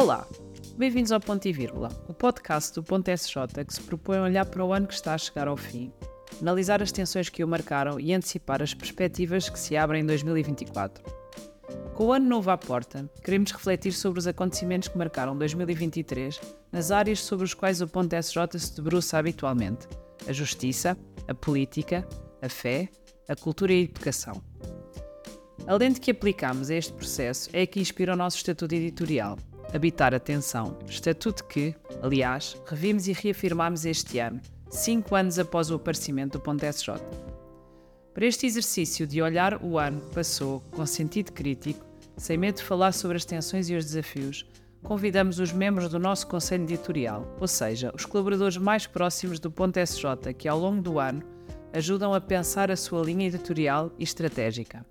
Olá, bem-vindos ao Ponto e Vírgula, o podcast do Ponto SJ que se propõe a olhar para o ano que está a chegar ao fim, analisar as tensões que o marcaram e antecipar as perspectivas que se abrem em 2024. Com o ano novo à porta, queremos refletir sobre os acontecimentos que marcaram 2023 nas áreas sobre as quais o Ponto SJ se debruça habitualmente: a justiça, a política, a fé, a cultura e a educação. A lente que aplicamos a este processo é a que inspira o nosso estatuto editorial, Habitar a Tensão, estatuto que, aliás, revimos e reafirmamos este ano, cinco anos após o aparecimento do Ponto SJ. Para este exercício de olhar o ano que passou com sentido crítico, sem medo de falar sobre as tensões e os desafios, convidamos os membros do nosso Conselho Editorial, ou seja, os colaboradores mais próximos do Ponto SJ que, ao longo do ano, ajudam a pensar a sua linha editorial e estratégica.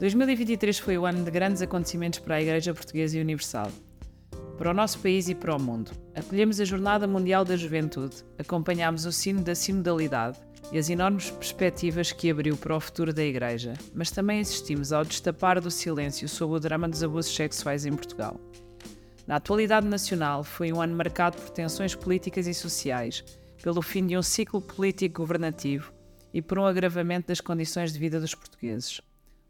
2023 foi o ano de grandes acontecimentos para a Igreja Portuguesa e Universal, para o nosso país e para o mundo. Acolhemos a Jornada Mundial da Juventude, acompanhámos o sino da sinodalidade e as enormes perspectivas que abriu para o futuro da Igreja, mas também assistimos ao destapar do silêncio sobre o drama dos abusos sexuais em Portugal. Na atualidade nacional, foi um ano marcado por tensões políticas e sociais, pelo fim de um ciclo político governativo e por um agravamento das condições de vida dos portugueses.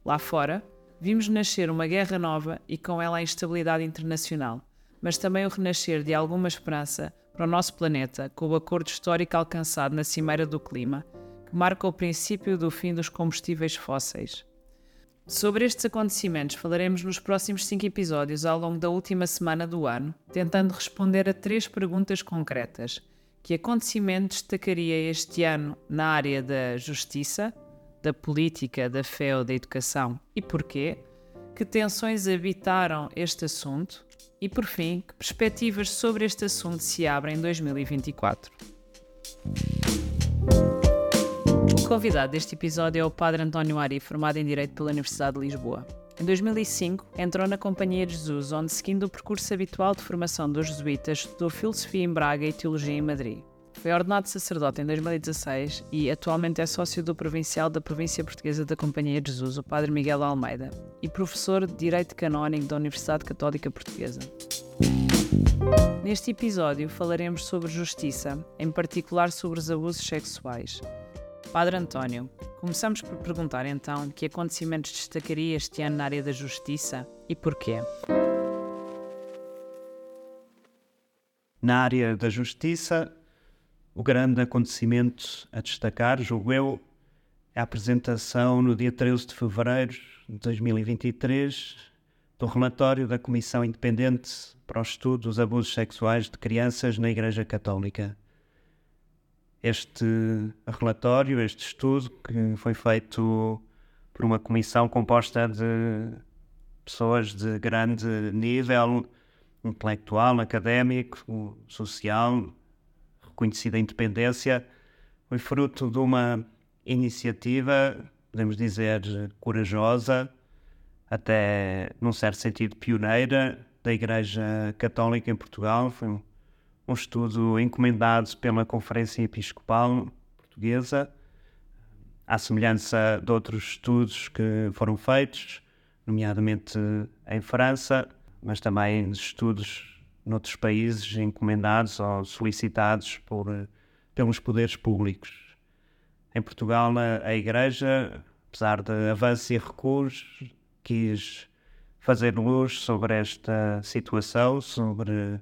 Lá fora, vimos nascer uma guerra nova e com ela a instabilidade internacional, mas também o renascer de alguma esperança para o nosso planeta com o acordo histórico alcançado na Cimeira do Clima, que marca o princípio do fim dos combustíveis fósseis. Sobre estes acontecimentos falaremos nos próximos cinco episódios ao longo da última semana do ano, tentando responder a três perguntas concretas. Que acontecimento destacaria este ano na área da justiça, da política, da fé ou da educação e porquê, que tensões habitaram este assunto e, por fim, que perspectivas sobre este assunto se abrem em 2024. O convidado deste episódio é o Padre António Ari, formado em Direito pela Universidade de Lisboa. Em 2005, entrou na Companhia de Jesus, onde, seguindo o percurso habitual de formação dos jesuítas, estudou filosofia em Braga e teologia em Madrid. Foi ordenado sacerdote em 2016 e atualmente é sócio do provincial da província portuguesa da Companhia de Jesus, o Padre Miguel Almeida, e professor de Direito Canónico da Universidade Católica Portuguesa. Neste episódio falaremos sobre justiça, em particular sobre os abusos sexuais. Padre António, começamos por perguntar então que acontecimentos destacaria este ano na área da justiça e porquê? Na área da justiça, o grande acontecimento a destacar, julgo eu, é a apresentação no dia 13 de fevereiro de 2023 do relatório da Comissão Independente para o Estudo dos Abusos Sexuais de Crianças na Igreja Católica. Este relatório, este estudo, que foi feito por uma comissão composta de pessoas de grande nível intelectual, académico, social, conhecida independência, foi fruto de uma iniciativa, podemos dizer, corajosa, até num certo sentido pioneira, da Igreja Católica em Portugal. Foi um, um estudo encomendado pela Conferência Episcopal Portuguesa, à semelhança de outros estudos que foram feitos, nomeadamente em França, mas também estudos noutros países encomendados ou solicitados por, eh, pelos poderes públicos. Em Portugal, a, a Igreja, apesar de avanços e recuos, quis fazer luz sobre esta situação, sobre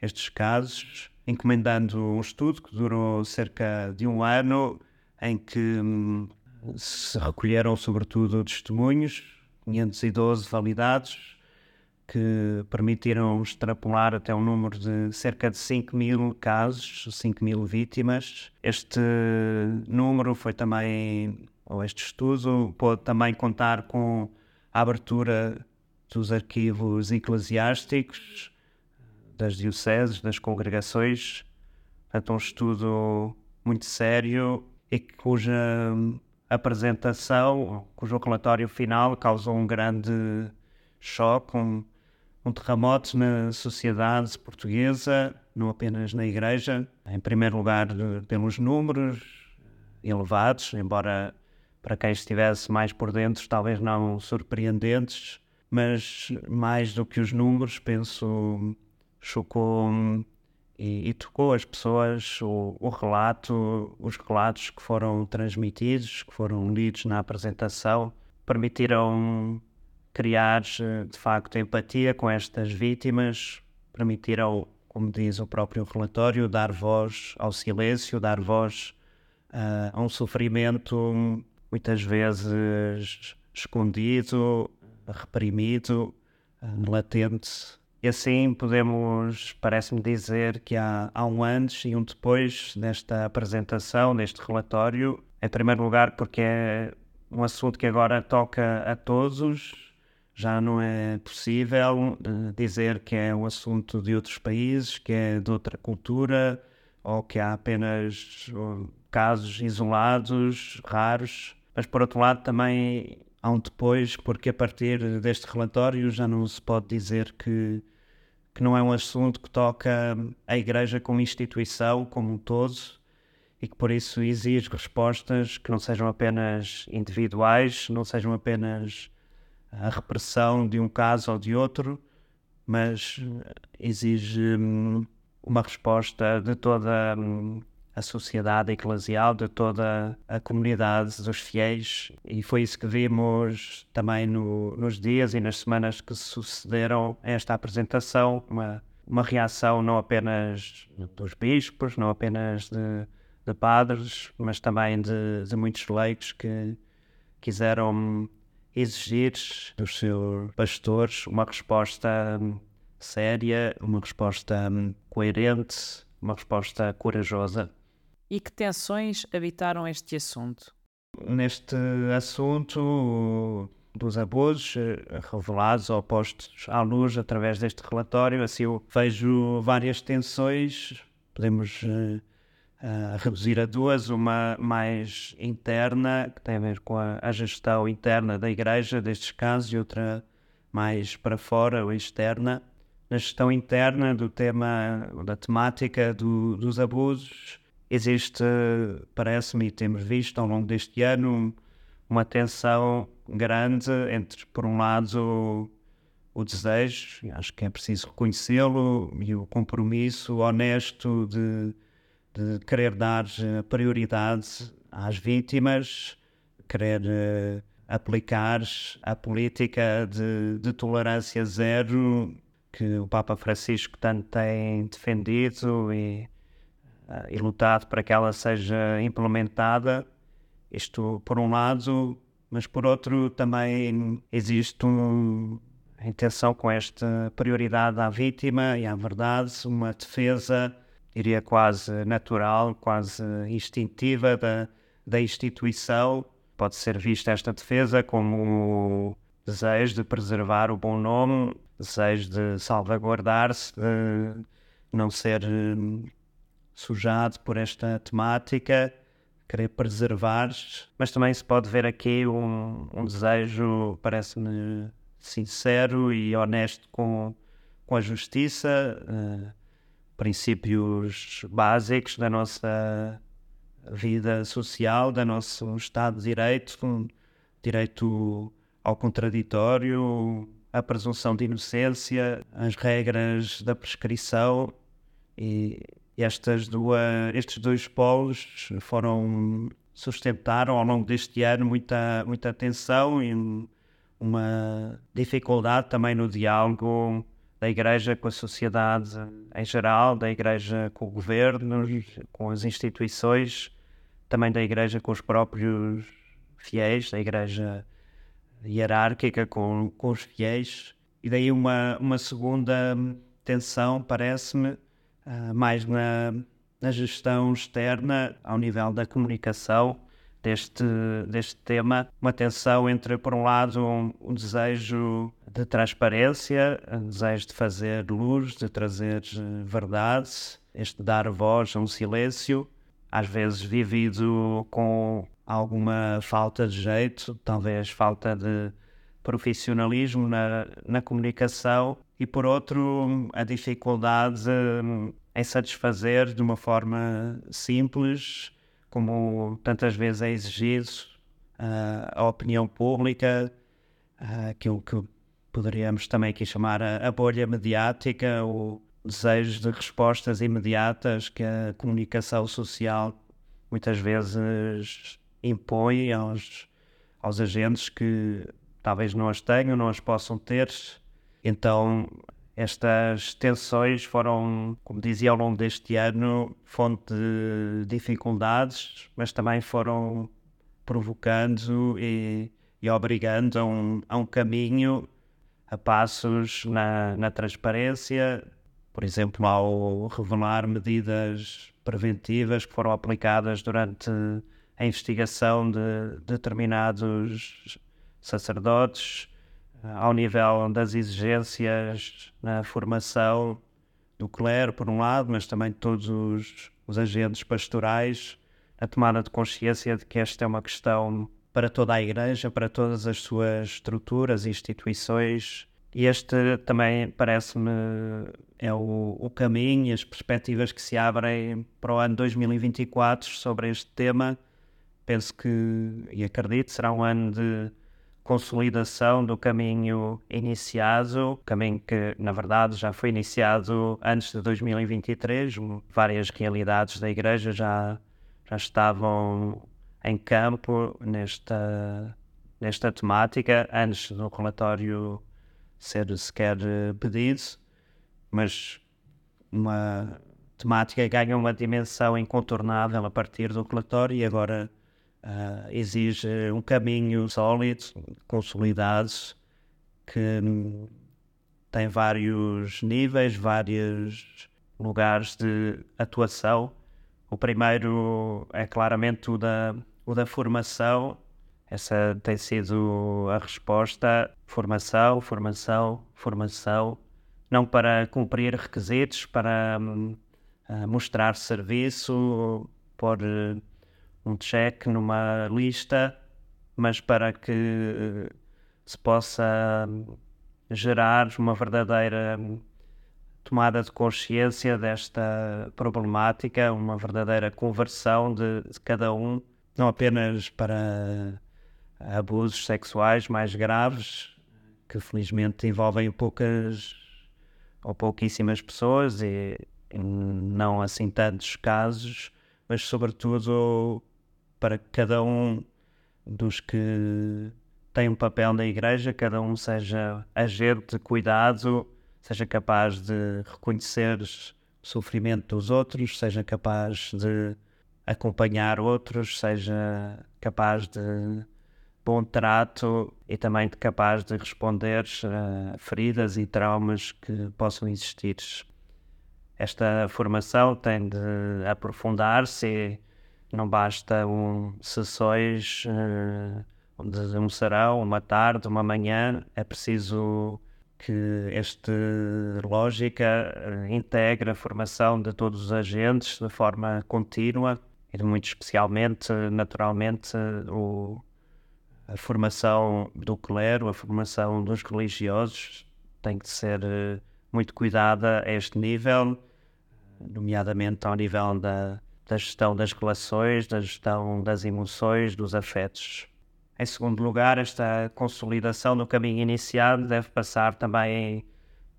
estes casos, encomendando um estudo que durou cerca de um ano, em que hum, se recolheram sobretudo testemunhos, 512 validados, que permitiram extrapolar até um número de cerca de 5 mil casos, 5 mil vítimas. Este número foi também, ou este estudo, pode também contar com a abertura dos arquivos eclesiásticos, das dioceses, das congregações. Portanto, um estudo muito sério e cuja apresentação, cujo relatório final causou um grande choque, um, um terremoto na sociedade portuguesa, não apenas na Igreja. Em primeiro lugar, pelos números elevados, embora para quem estivesse mais por dentro, talvez não surpreendentes, mas mais do que os números, penso, chocou e, e tocou as pessoas o, o, relato, os relatos que foram transmitidos, que foram lidos na apresentação, permitiram criar de facto empatia com estas vítimas, permitiram, como diz o próprio relatório, dar voz ao silêncio, dar voz uh, a um sofrimento muitas vezes escondido, reprimido, uh, latente. E assim podemos, parece-me dizer que há, há um antes e um depois desta apresentação, deste relatório. Em primeiro lugar, porque é um assunto que agora toca a todos, já não é possível uh, dizer que é um assunto de outros países, que é de outra cultura, ou que há apenas uh, casos isolados, raros. Mas, por outro lado, também há um depois, porque a partir deste relatório já não se pode dizer que, que não é um assunto que toca a Igreja como instituição, como um todo, e que por isso exige respostas que não sejam apenas individuais, não sejam apenas a repressão de um caso ou de outro, mas exige hum, uma resposta de toda hum, a sociedade eclesial, de toda a comunidade dos fiéis, e foi isso que vimos também no, nos dias e nas semanas que sucederam a esta apresentação, uma, uma reação não apenas dos bispos, não apenas de, de padres, mas também de, de muitos leigos que quiseram exigir dos seus pastores uma resposta hum, séria, uma resposta hum, coerente, uma resposta corajosa. E que tensões habitaram este assunto? Neste assunto dos abusos eh, revelados ou postos à luz através deste relatório, assim eu vejo várias tensões, podemos uh, reduzir a duas, uma mais interna, que tem a ver com a, a, gestão interna da igreja destes casos, e outra mais para fora ou externa. Na gestão interna do tema, da temática do, dos abusos, existe, parece-me, e temos visto ao longo deste ano, uma tensão grande entre, por um lado, o desejo, acho que é preciso reconhecê-lo, e o compromisso honesto de, de querer dar prioridade às vítimas, querer uh, aplicar a política de, de tolerância zero que o Papa Francisco tanto tem defendido e e lutado para que ela seja implementada. Isto por um lado, mas por outro também existe um, a intenção com esta prioridade à vítima e à verdade, uma defesa, diria quase natural, quase instintiva da, da instituição. Pode ser vista esta defesa como desejo de preservar o bom nome, desejo de salvaguardar-se, de não ser sujado por esta temática, querer preservar, mas também se pode ver aqui um, um desejo, parece-me sincero e honesto com, com a justiça, uh, princípios básicos da nossa vida social, do nosso Estado de Direito, um direito ao contraditório, a presunção de inocência, as regras da prescrição. E estas duas, estes dois polos foram sustentaram ao longo deste ano muita, muita tensão e uma dificuldade também no diálogo da Igreja com a sociedade em geral, da Igreja com o governo, com as instituições, também da Igreja com os próprios fiéis, da Igreja hierárquica com, com os fiéis. E daí uma, uma segunda tensão, parece-me, uh, mais na, na gestão externa, ao nível da comunicação deste, deste tema, uma tensão entre, por um lado, um, um desejo de transparência, um desejo de fazer luz, de trazer eh, verdade, este dar voz a um silêncio, às vezes vivido com alguma falta de jeito, talvez falta de profissionalismo na, na comunicação, e por outro, a dificuldade em satisfazer de uma forma simples, como tantas vezes é exigido, a opinião pública, aquilo que poderíamos também aqui chamar a, a bolha mediática, o desejo de respostas imediatas que a comunicação social muitas vezes impõe aos, aos agentes que talvez não as tenham, não as possam ter. Então, estas tensões foram, como dizia ao longo deste ano, fonte de dificuldades, mas também foram provocando e, e obrigando a um, a um caminho a passos na, na transparência, por exemplo, ao revelar medidas preventivas que foram aplicadas durante a investigação de determinados sacerdotes, ao nível das exigências na formação do clero, por um lado, mas também de todos os, os agentes pastorais, a tomada de consciência de que esta é uma questão para toda a Igreja, para todas as suas estruturas e instituições. E este também parece-me é o, o caminho e as perspectivas que se abrem para o ano 2024 sobre este tema. Penso que, e acredito, será um ano de consolidação do caminho iniciado, caminho que, na verdade, já foi iniciado antes de 2023. Várias realidades da Igreja já, já estavam em campo nesta, nesta temática antes do relatório ser sequer pedido, mas uma temática ganha uma dimensão incontornável a partir do relatório e agora uh, exige um caminho sólido, consolidado, que tem vários níveis, vários lugares de atuação. O primeiro é claramente o da, o da formação. Essa tem sido a resposta: formação, formação, formação. Não para cumprir requisitos, para uh, mostrar serviço, por um check numa lista, mas para que uh, se possa hum, gerar uma verdadeira hum, tomada de consciência desta problemática, uma verdadeira conversão de, de cada um, não apenas para abusos sexuais mais graves, que felizmente envolvem poucas ou pouquíssimas pessoas e, não assim tantos casos, mas sobretudo para que cada um dos que tem um papel na igreja, cada um seja agente de cuidado, seja capaz de reconhecer o sofrimento dos outros, seja capaz de acompanhar outros, seja capaz de bom trato e também capaz de responder a feridas e traumas que possam existir. Esta formação tem de aprofundar-se não basta um, sessões uh, de um serão, uma tarde, uma manhã, é preciso que esta lógica uh, integre a formação de todos os agentes de forma contínua e muito especialmente, naturalmente, o, a formação do clero, a formação dos religiosos tem que ser uh, muito cuidada a este nível, nomeadamente ao nível da da gestão das relações, da gestão das emoções, dos afetos. Em segundo lugar, esta consolidação no caminho iniciado deve passar também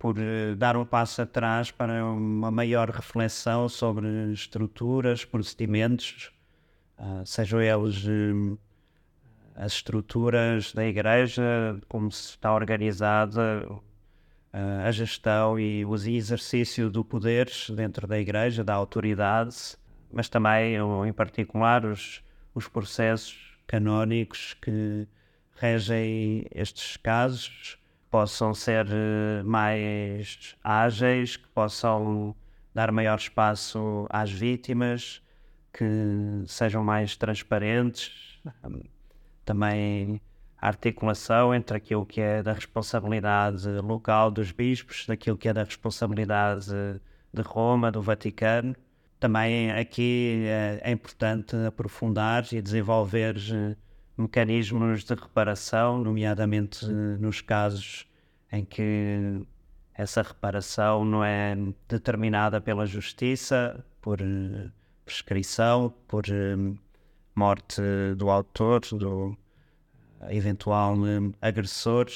por eh, dar um passo atrás para uma maior reflexão sobre estruturas, procedimentos, uh, sejam eles uh, as estruturas da igreja, como se está organizada uh, a gestão e o exercício do poder dentro da igreja, da autoridade, mas também, em particular, os, os processos canónicos que regem estes casos possam ser eh, mais ágeis, que possam dar maior espaço às vítimas, que sejam mais transparentes. Também a articulação entre aquilo que é da responsabilidade local dos bispos, daquilo que é da responsabilidade de Roma, do Vaticano também aqui é, é importante aprofundar e desenvolver eh, mecanismos de reparação, nomeadamente eh, nos casos em que essa reparação não é determinada pela justiça, por prescrição, por morte do autor, do eventual agressor.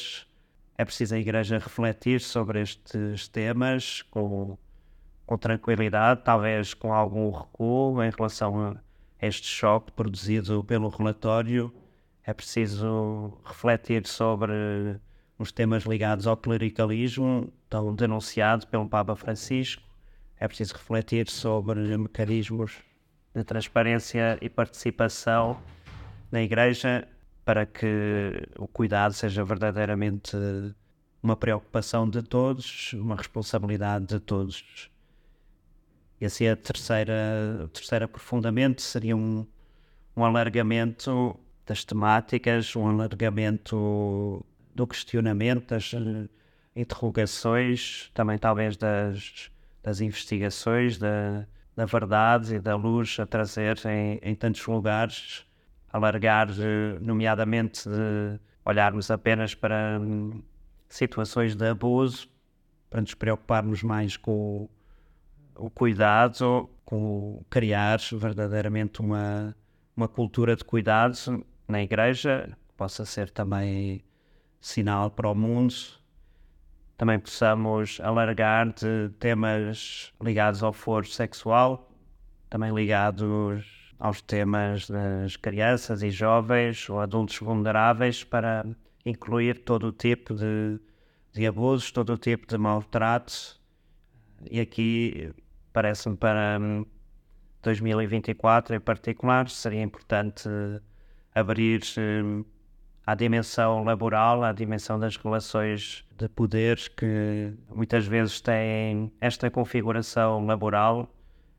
é preciso a Igreja refletir sobre estes temas com, com tranquilidade, talvez com algum recuo em relação a este choque produzido pelo relatório. É preciso refletir sobre os temas ligados ao clericalismo, tão denunciado pelo Papa Francisco. É preciso refletir sobre mecanismos de transparência e participação na Igreja para que o cuidado seja verdadeiramente uma preocupação de todos, uma responsabilidade de todos. E assim a terceira, a terceira profundamente seria um, um alargamento das temáticas, um alargamento do questionamento, das uh, interrogações, também talvez das, das investigações, da, da verdade e da luz a trazer em, em tantos lugares, alargar, uh, nomeadamente, de olharmos apenas para um, situações de abuso, para nos preocuparmos mais com o, o cuidado, com criar verdadeiramente uma, uma cultura de cuidados na igreja, que possa ser também sinal para o mundo, também possamos alargar de temas ligados ao foro sexual, também ligados aos temas das crianças e jovens ou adultos vulneráveis, para incluir todo o tipo de, de abusos, todo o tipo de maltrato. E aqui parece-me para 2024 em particular seria importante abrir hum, à dimensão laboral, à dimensão das relações de poderes que muitas vezes têm esta configuração laboral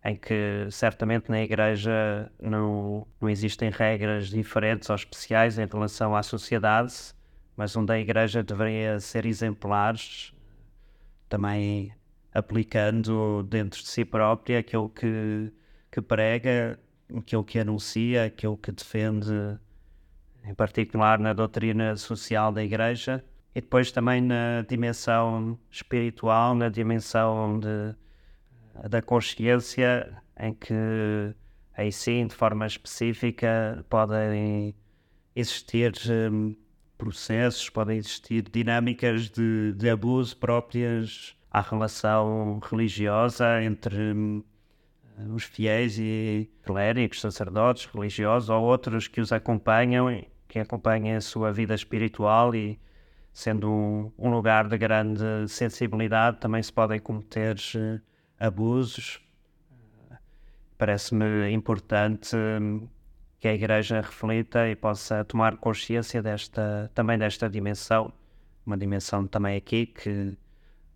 em que certamente na Igreja não, não existem regras diferentes ou especiais em relação à sociedade, mas onde a Igreja deveria ser exemplar, também aplicando dentro de si própria aquilo que, que prega, aquilo que anuncia, aquilo que defende em particular na doutrina social da Igreja, e depois também na dimensão espiritual, na dimensão de, da consciência, em que aí sim, de forma específica, podem existir um, processos, podem existir dinâmicas de, de abuso próprias à relação religiosa entre um, os fiéis e clérigos, sacerdotes, religiosos ou outros que os acompanham que acompanha a sua vida espiritual e sendo um, um lugar de grande sensibilidade também se podem cometer uh, abusos. Parece-me importante um, que a Igreja reflita e possa tomar consciência desta, também desta dimensão, uma dimensão também aqui que,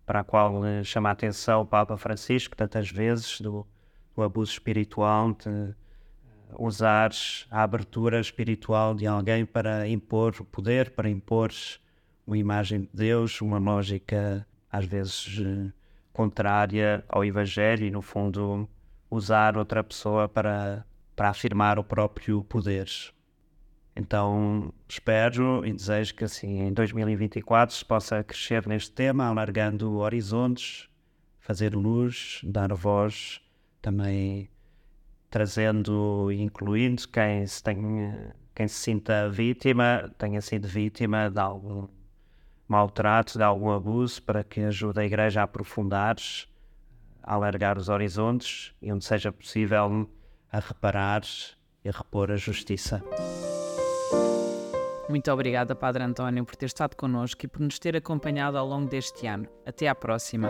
para a qual uh, chama a atenção o Papa Francisco tantas vezes, do, do abuso espiritual, de, usar a abertura espiritual de alguém para impor o poder, para impor uma imagem de Deus, uma lógica às vezes contrária ao Evangelho e, no fundo, usar outra pessoa para, para afirmar o próprio poder. Então, espero e desejo que assim em 2024 se possa crescer neste tema, alargando horizontes, fazer luz, dar voz também trazendo e incluindo quem se, tenha, quem se sinta vítima, tenha sido vítima de algum maltrato, de algum abuso, para que ajude a Igreja a aprofundar, a alargar os horizontes e onde seja possível a reparar e a repor a justiça. Muito obrigada, Padre António, por ter estado connosco e por nos ter acompanhado ao longo deste ano. Até à próxima.